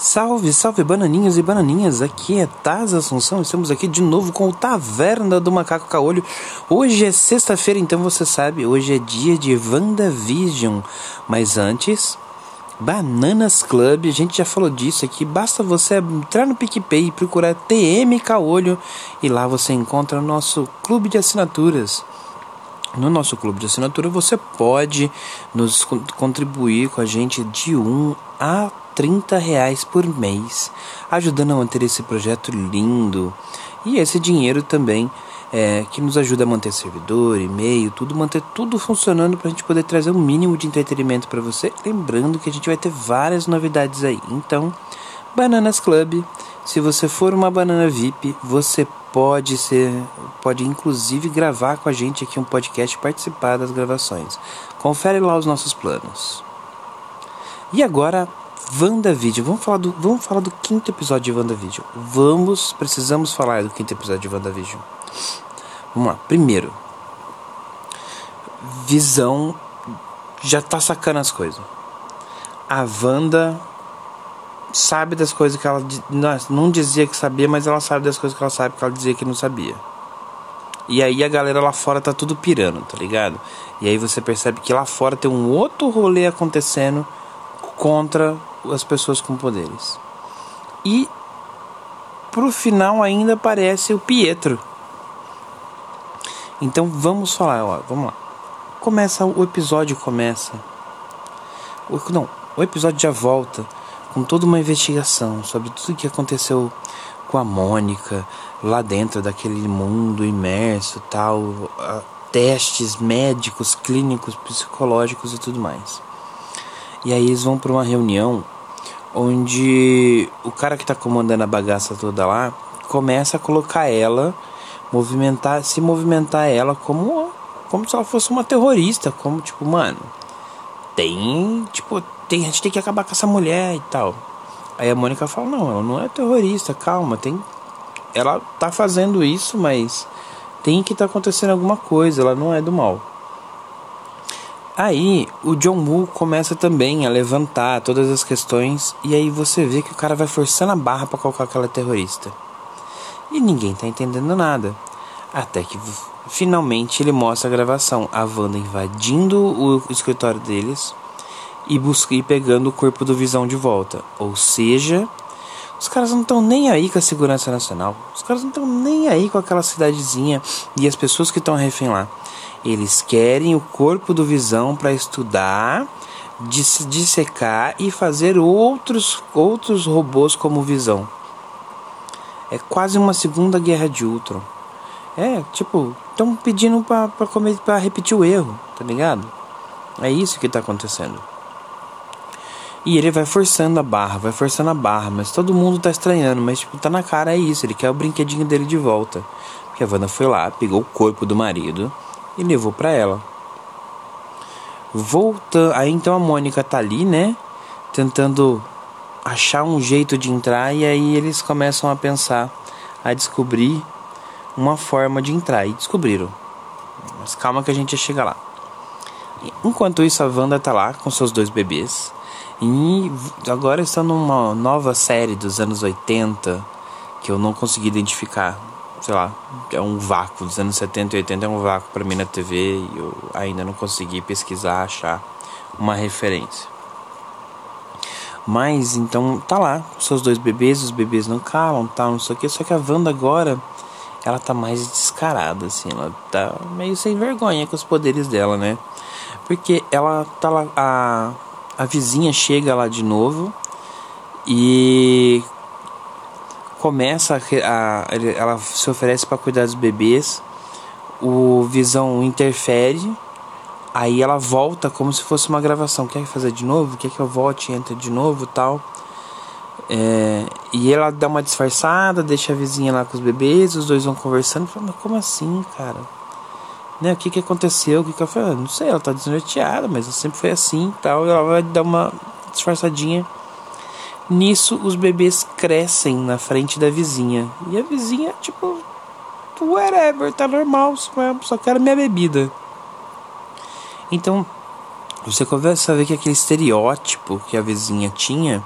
Salve, salve bananinhos e bananinhas, aqui é Taz Assunção, estamos aqui de novo com o Taverna do Macaco Caolho. Hoje é sexta-feira, então você sabe, hoje é dia de WandaVision, mas antes, Bananas Club, a gente já falou disso aqui, basta você entrar no PicPay e procurar TM Caolho e lá você encontra o nosso clube de assinaturas. No nosso clube de assinatura você pode nos contribuir com a gente de 1 a 30 reais por mês, ajudando a manter esse projeto lindo. E esse dinheiro também é, que nos ajuda a manter servidor, e-mail, tudo, manter tudo funcionando para a gente poder trazer um mínimo de entretenimento para você. Lembrando que a gente vai ter várias novidades aí. Então, Bananas Club, se você for uma banana VIP, você pode ser, pode inclusive gravar com a gente aqui um podcast, participar das gravações. Confere lá os nossos planos. E agora WandaVision. Vamos falar do, vamos falar do quinto episódio de WandaVision. Vamos, precisamos falar do quinto episódio de WandaVision. Vamos lá. Primeiro, Visão já tá sacando as coisas. A Wanda sabe das coisas que ela não dizia que sabia, mas ela sabe das coisas que ela sabe que ela dizia que não sabia. E aí a galera lá fora tá tudo pirando, tá ligado? E aí você percebe que lá fora tem um outro rolê acontecendo contra as pessoas com poderes. E pro final ainda aparece o Pietro. Então vamos falar, ó, vamos lá. Começa o episódio começa. O, não, o episódio já volta com toda uma investigação sobre tudo que aconteceu com a Mônica lá dentro daquele mundo imerso, tal, testes médicos, clínicos, psicológicos e tudo mais. E aí eles vão para uma reunião onde o cara que está comandando a bagaça toda lá começa a colocar ela, movimentar, se movimentar ela como como se ela fosse uma terrorista, como tipo, mano, tem, tipo, tem, a gente tem que acabar com essa mulher e tal. Aí a Mônica fala: "Não, ela não é terrorista, calma, tem ela tá fazendo isso, mas tem que tá acontecendo alguma coisa, ela não é do mal". Aí o John Woo começa também a levantar todas as questões e aí você vê que o cara vai forçando a barra para colocar aquela terrorista. E ninguém tá entendendo nada. Até que finalmente ele mostra a gravação, a Wanda invadindo o escritório deles e busca e pegando o corpo do Visão de volta. Ou seja, os caras não estão nem aí com a segurança nacional. Os caras não estão nem aí com aquela cidadezinha e as pessoas que estão refém lá. Eles querem o corpo do Visão para estudar, dissecar e fazer outros, outros robôs como Visão. É quase uma segunda guerra de Ultron. É, tipo, estão pedindo para repetir o erro, tá ligado? É isso que está acontecendo. E ele vai forçando a barra, vai forçando a barra, mas todo mundo tá estranhando, mas tipo, tá na cara é isso, ele quer o brinquedinho dele de volta. Porque a Wanda foi lá, pegou o corpo do marido, e levou para ela. Voltando, aí então a Mônica tá ali, né, tentando achar um jeito de entrar e aí eles começam a pensar, a descobrir uma forma de entrar e descobriram. Mas calma que a gente chega lá. Enquanto isso a Wanda tá lá com seus dois bebês e agora está numa nova série dos anos 80 que eu não consegui identificar sei lá, é um vácuo. Dos anos 70 e 80 é um vácuo para mim na TV e eu ainda não consegui pesquisar, achar uma referência. Mas então tá lá, seus dois bebês, os bebês não calam, tal, não sei o que. Só que a Wanda agora, ela tá mais descarada, assim, ela tá meio sem vergonha com os poderes dela, né? Porque ela tá lá, a, a vizinha chega lá de novo e começa a, a ela se oferece para cuidar dos bebês, o Visão interfere, aí ela volta como se fosse uma gravação. Quer fazer de novo? Quer que eu volte? Entra de novo, tal. É, e ela dá uma disfarçada, deixa a vizinha lá com os bebês, os dois vão conversando. Fala, mas como assim, cara? Né, o que que aconteceu? O que que ela falou? Não sei, ela tá desnorteada, mas sempre foi assim, tal. E ela vai dar uma disfarçadinha Nisso, os bebês crescem na frente da vizinha. E a vizinha, tipo, whatever, tá normal, só quero minha bebida. Então, você começa a ver que aquele estereótipo que a vizinha tinha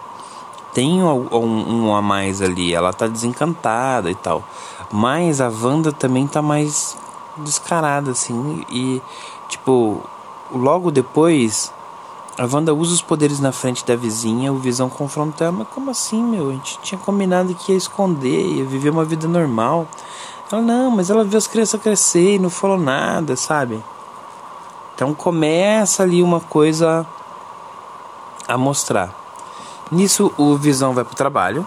tem um, um, um, a mais ali, ela tá desencantada e tal. Mas a Wanda também tá mais descarada, assim. E, tipo, logo depois, a Wanda usa os poderes na frente da vizinha, o Visão confronta ela, mas como assim, meu? A gente tinha combinado que ia esconder, ia viver uma vida normal. Ela, não, mas ela viu as crianças crescer e não falou nada, sabe? Então começa ali uma coisa a mostrar. Nisso o Visão vai pro trabalho,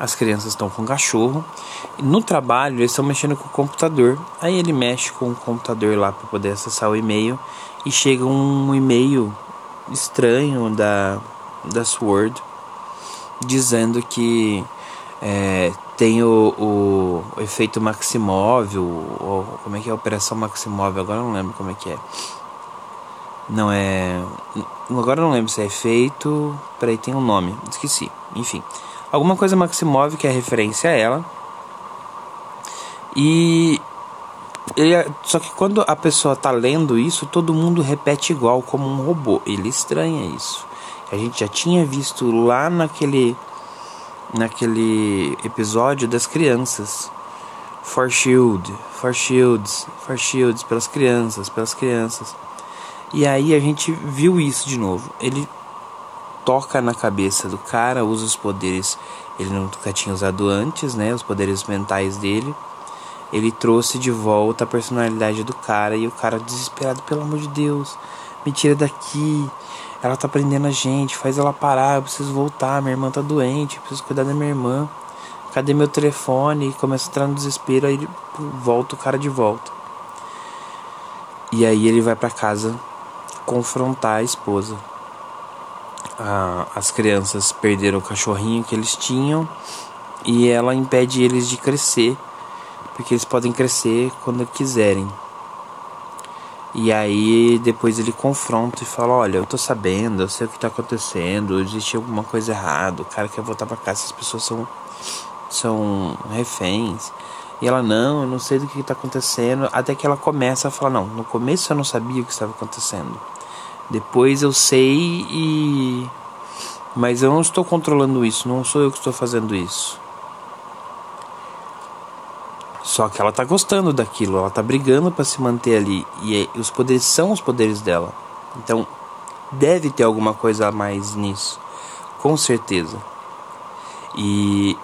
as crianças estão com o cachorro. No trabalho eles estão mexendo com o computador. Aí ele mexe com o computador lá para poder acessar o e-mail e chega um e-mail estranho da da Sword dizendo que é, tem o, o, o, efeito Maximóvel, ou como é que é a operação Maximóvel, agora não lembro como é que é. Não é. Agora não lembro se é efeito. Peraí, tem um nome, esqueci. Enfim. Alguma coisa Maximov que é referência a ela. E. Ele, é, só que quando a pessoa tá lendo isso, todo mundo repete igual, como um robô. Ele estranha isso. A gente já tinha visto lá naquele. Naquele episódio das crianças. For Shield, For Shields, For Shields, pelas crianças, pelas crianças. E aí a gente viu isso de novo. Ele toca na cabeça do cara, usa os poderes. Ele nunca tinha usado antes, né? Os poderes mentais dele. Ele trouxe de volta a personalidade do cara e o cara desesperado, pelo amor de Deus, me tira daqui. Ela tá prendendo a gente, faz ela parar, eu preciso voltar, minha irmã tá doente, eu preciso cuidar da minha irmã. Cadê meu telefone? Começa a entrar no desespero, aí ele volta o cara de volta. E aí ele vai para casa confrontar a esposa. Ah, as crianças perderam o cachorrinho que eles tinham e ela impede eles de crescer, porque eles podem crescer quando quiserem. E aí depois ele confronta e fala: Olha, eu tô sabendo, eu sei o que tá acontecendo, existe alguma coisa errada, o cara quer voltar para casa, essas pessoas são, são reféns. E ela, não, eu não sei do que está acontecendo. Até que ela começa a falar: Não, no começo eu não sabia o que estava acontecendo. Depois eu sei e. Mas eu não estou controlando isso, não sou eu que estou fazendo isso. Só que ela tá gostando daquilo, ela tá brigando para se manter ali. E é, os poderes são os poderes dela. Então deve ter alguma coisa a mais nisso. Com certeza. E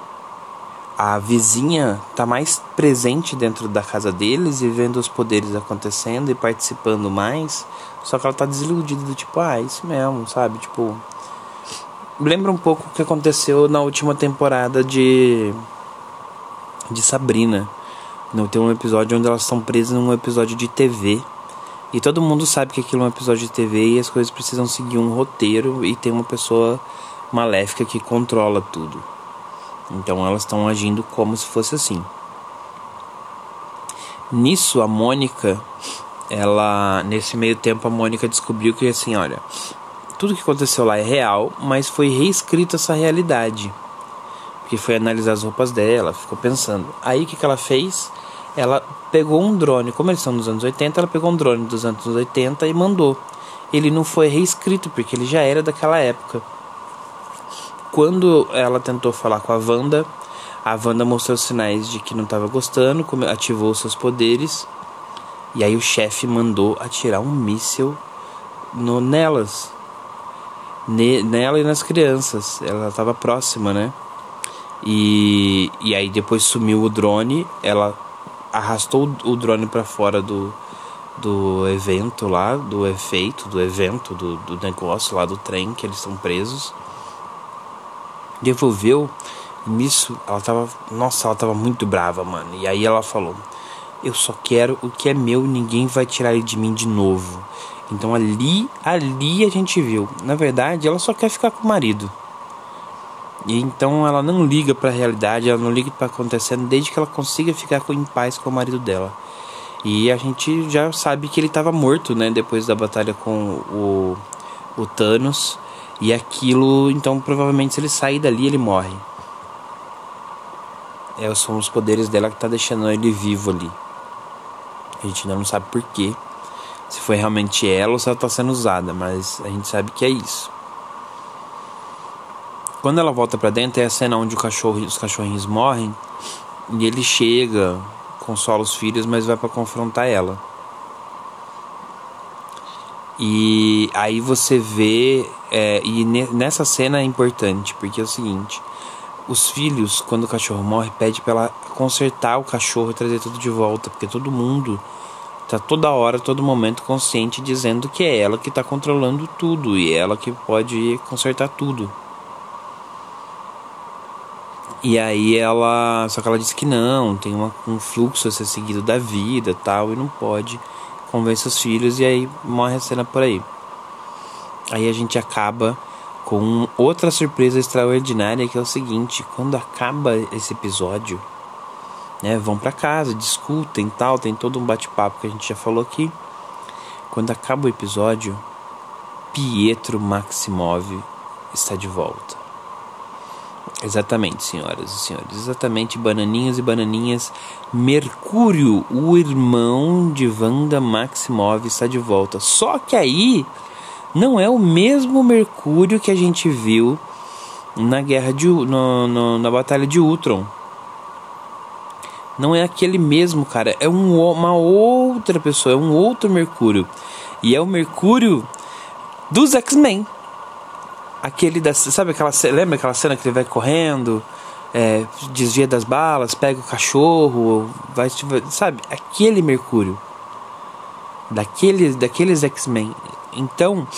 a vizinha tá mais presente dentro da casa deles e vendo os poderes acontecendo e participando mais. Só que ela tá desiludida do tipo, ah, é isso mesmo, sabe? Tipo. Lembra um pouco o que aconteceu na última temporada de. de Sabrina. Não tem um episódio onde elas estão presas num episódio de TV. E todo mundo sabe que aquilo é um episódio de TV e as coisas precisam seguir um roteiro e tem uma pessoa maléfica que controla tudo. Então elas estão agindo como se fosse assim. Nisso a Mônica, ela nesse meio tempo a Mônica descobriu que assim, olha, tudo que aconteceu lá é real, mas foi reescrito essa realidade. Porque foi analisar as roupas dela, ficou pensando. Aí o que, que ela fez? Ela pegou um drone, como eles são nos anos 80, ela pegou um drone dos anos 80 e mandou. Ele não foi reescrito, porque ele já era daquela época quando ela tentou falar com a Wanda, a Wanda mostrou sinais de que não estava gostando, ativou seus poderes. E aí o chefe mandou atirar um míssil no, nelas. Ne, nela e nas crianças. Ela estava próxima, né? E, e aí depois sumiu o drone. Ela arrastou o drone para fora do, do evento lá, do efeito, do evento, do, do negócio lá do trem que eles estão presos devolveu. Nisso, ela tava. Nossa, ela tava muito brava, mano. E aí ela falou: Eu só quero o que é meu, ninguém vai tirar ele de mim de novo. Então ali, ali a gente viu. Na verdade, ela só quer ficar com o marido. E então ela não liga para a realidade, ela não liga para acontecendo desde que ela consiga ficar em paz com o marido dela. E a gente já sabe que ele estava morto, né, depois da batalha com o, o Thanos. E aquilo, então provavelmente se ele sair dali, ele morre. É, são os poderes dela que tá deixando ele vivo ali. A gente ainda não sabe porquê. Se foi realmente ela ou se ela tá sendo usada, mas a gente sabe que é isso. Quando ela volta para dentro, é a cena onde cachorro, os cachorrinhos morrem e ele chega, consola os filhos, mas vai para confrontar ela. E aí você vê, é, e nessa cena é importante, porque é o seguinte: os filhos, quando o cachorro morre, pede para ela consertar o cachorro e trazer tudo de volta, porque todo mundo tá toda hora, todo momento consciente dizendo que é ela que está controlando tudo e é ela que pode consertar tudo. E aí ela, só que ela disse que não, tem uma, um fluxo a ser seguido da vida, tal, e não pode convence os filhos e aí morre a cena por aí. Aí a gente acaba com outra surpresa extraordinária que é o seguinte, quando acaba esse episódio, né, vão para casa, discutem, tal, tem todo um bate-papo que a gente já falou aqui. Quando acaba o episódio, Pietro Maximov está de volta. Exatamente, senhoras e senhores. Exatamente, bananinhos e bananinhas. Mercúrio, o irmão de Wanda Maximov, está de volta. Só que aí não é o mesmo Mercúrio que a gente viu na guerra de no, no, na batalha de Ultron. Não é aquele mesmo, cara. É um, uma outra pessoa, é um outro Mercúrio. E é o Mercúrio dos X-Men aquele da. Sabe aquela. Lembra aquela cena que ele vai correndo, é, desvia das balas, pega o cachorro, vai. Sabe? Aquele Mercúrio. Daqueles, daqueles X-Men. Então,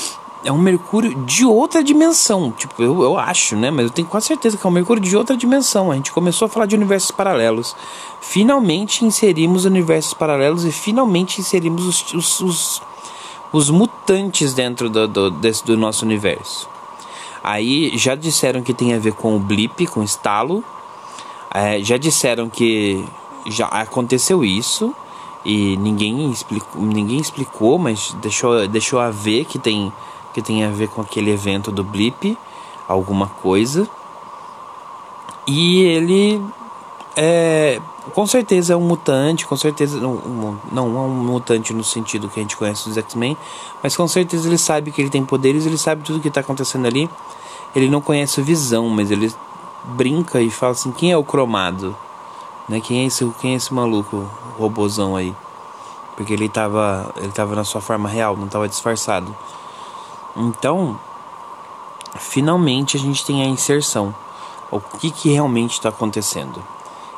é um Mercúrio de outra dimensão. Tipo, eu, eu acho, né? Mas eu tenho quase certeza que é um Mercúrio de outra dimensão. A gente começou a falar de universos paralelos. Finalmente inserimos universos paralelos e finalmente inserimos os, os, os, os mutantes dentro do, do, desse, do nosso universo. Aí já disseram que tem a ver com o blip, com o estalo. É, já disseram que já aconteceu isso e ninguém explicou, ninguém explicou, mas deixou, deixou a ver que tem, que tem a ver com aquele evento do blip, alguma coisa. E ele é, com certeza é um mutante, com certeza não, não é um mutante no sentido que a gente conhece dos X-Men, mas com certeza ele sabe que ele tem poderes, ele sabe tudo que está acontecendo ali ele não conhece o Visão, mas ele brinca e fala assim: quem é o cromado? Né? Quem, é esse, quem é esse maluco, robozão aí? Porque ele estava ele tava na sua forma real, não estava disfarçado. Então, finalmente a gente tem a inserção. O que, que realmente está acontecendo?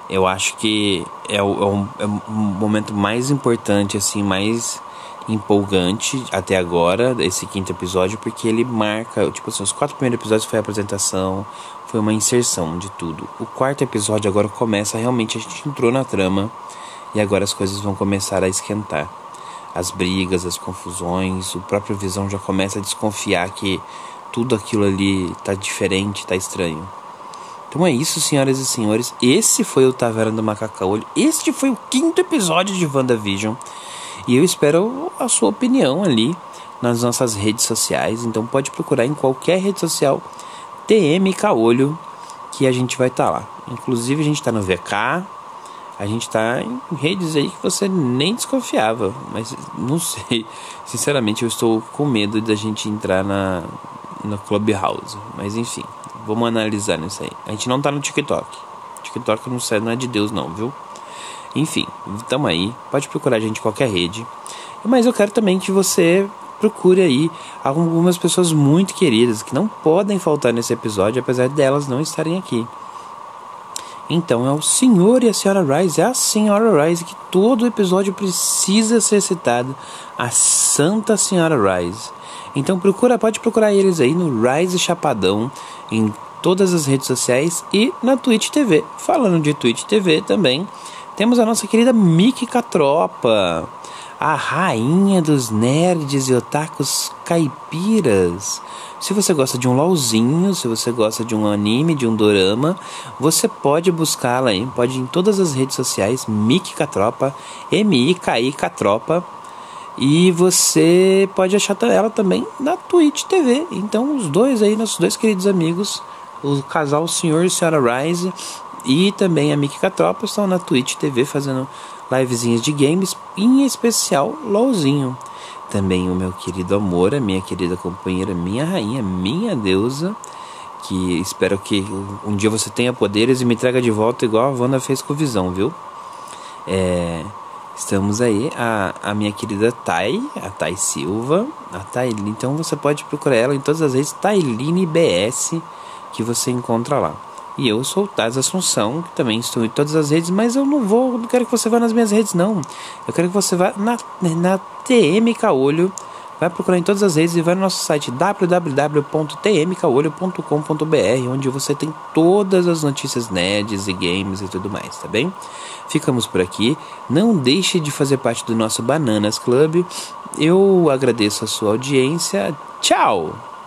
Eu acho que é o, é, o, é o momento mais importante, assim, mais empolgante até agora, esse quinto episódio, porque ele marca, tipo assim, os quatro primeiros episódios foi a apresentação, foi uma inserção de tudo. O quarto episódio agora começa, realmente a gente entrou na trama e agora as coisas vão começar a esquentar. As brigas, as confusões, o próprio Visão já começa a desconfiar que tudo aquilo ali tá diferente, tá estranho. Então é isso, senhoras e senhores. Esse foi o Taverna do Macacaolho. Este foi o quinto episódio de WandaVision. E eu espero a sua opinião ali nas nossas redes sociais. Então pode procurar em qualquer rede social TM Caolho que a gente vai estar tá lá. Inclusive a gente está no VK, a gente está em redes aí que você nem desconfiava, mas não sei. Sinceramente eu estou com medo da gente entrar na no Clubhouse, mas enfim, vamos analisar nisso aí. A gente não está no TikTok. TikTok não, serve, não é de Deus não, viu? Enfim, tamo aí. Pode procurar a gente em qualquer rede. Mas eu quero também que você procure aí algumas pessoas muito queridas que não podem faltar nesse episódio, apesar delas não estarem aqui. Então é o Senhor e a Senhora Rise, é a Senhora Rise que todo episódio precisa ser citado, a Santa Senhora Rise. Então procura, pode procurar eles aí no Rise Chapadão em todas as redes sociais e na Twitch TV. Falando de Twitch TV também, temos a nossa querida Miki Catropa, a rainha dos nerds e otakus caipiras. Se você gosta de um LOLzinho, se você gosta de um anime, de um dorama, você pode buscá-la aí, pode ir em todas as redes sociais, Miki Catropa, M-I-K-I Catropa, e você pode achar ela também na Twitch TV. Então, os dois aí, nossos dois queridos amigos, o casal Senhor e Senhora Rise, e também a Miki Catropa estão na Twitch TV fazendo livezinhas de games, em especial LOLzinho. Também o meu querido amor, a minha querida companheira, minha rainha, minha deusa, Que espero que um dia você tenha poderes e me traga de volta igual a Wanda fez com Visão, viu? É, estamos aí, a, a minha querida Thay, a Thay Silva, a Thailene, então você pode procurar ela em todas as redes, Thailine BS, que você encontra lá. E eu sou o Taz Assunção, que também estou em todas as redes, mas eu não vou, não quero que você vá nas minhas redes, não. Eu quero que você vá na, na TM Caolho, vai procurar em todas as redes e vai no nosso site www.tmcaolho.com.br, onde você tem todas as notícias nerds e games e tudo mais, tá bem? Ficamos por aqui. Não deixe de fazer parte do nosso Bananas Club. Eu agradeço a sua audiência. Tchau!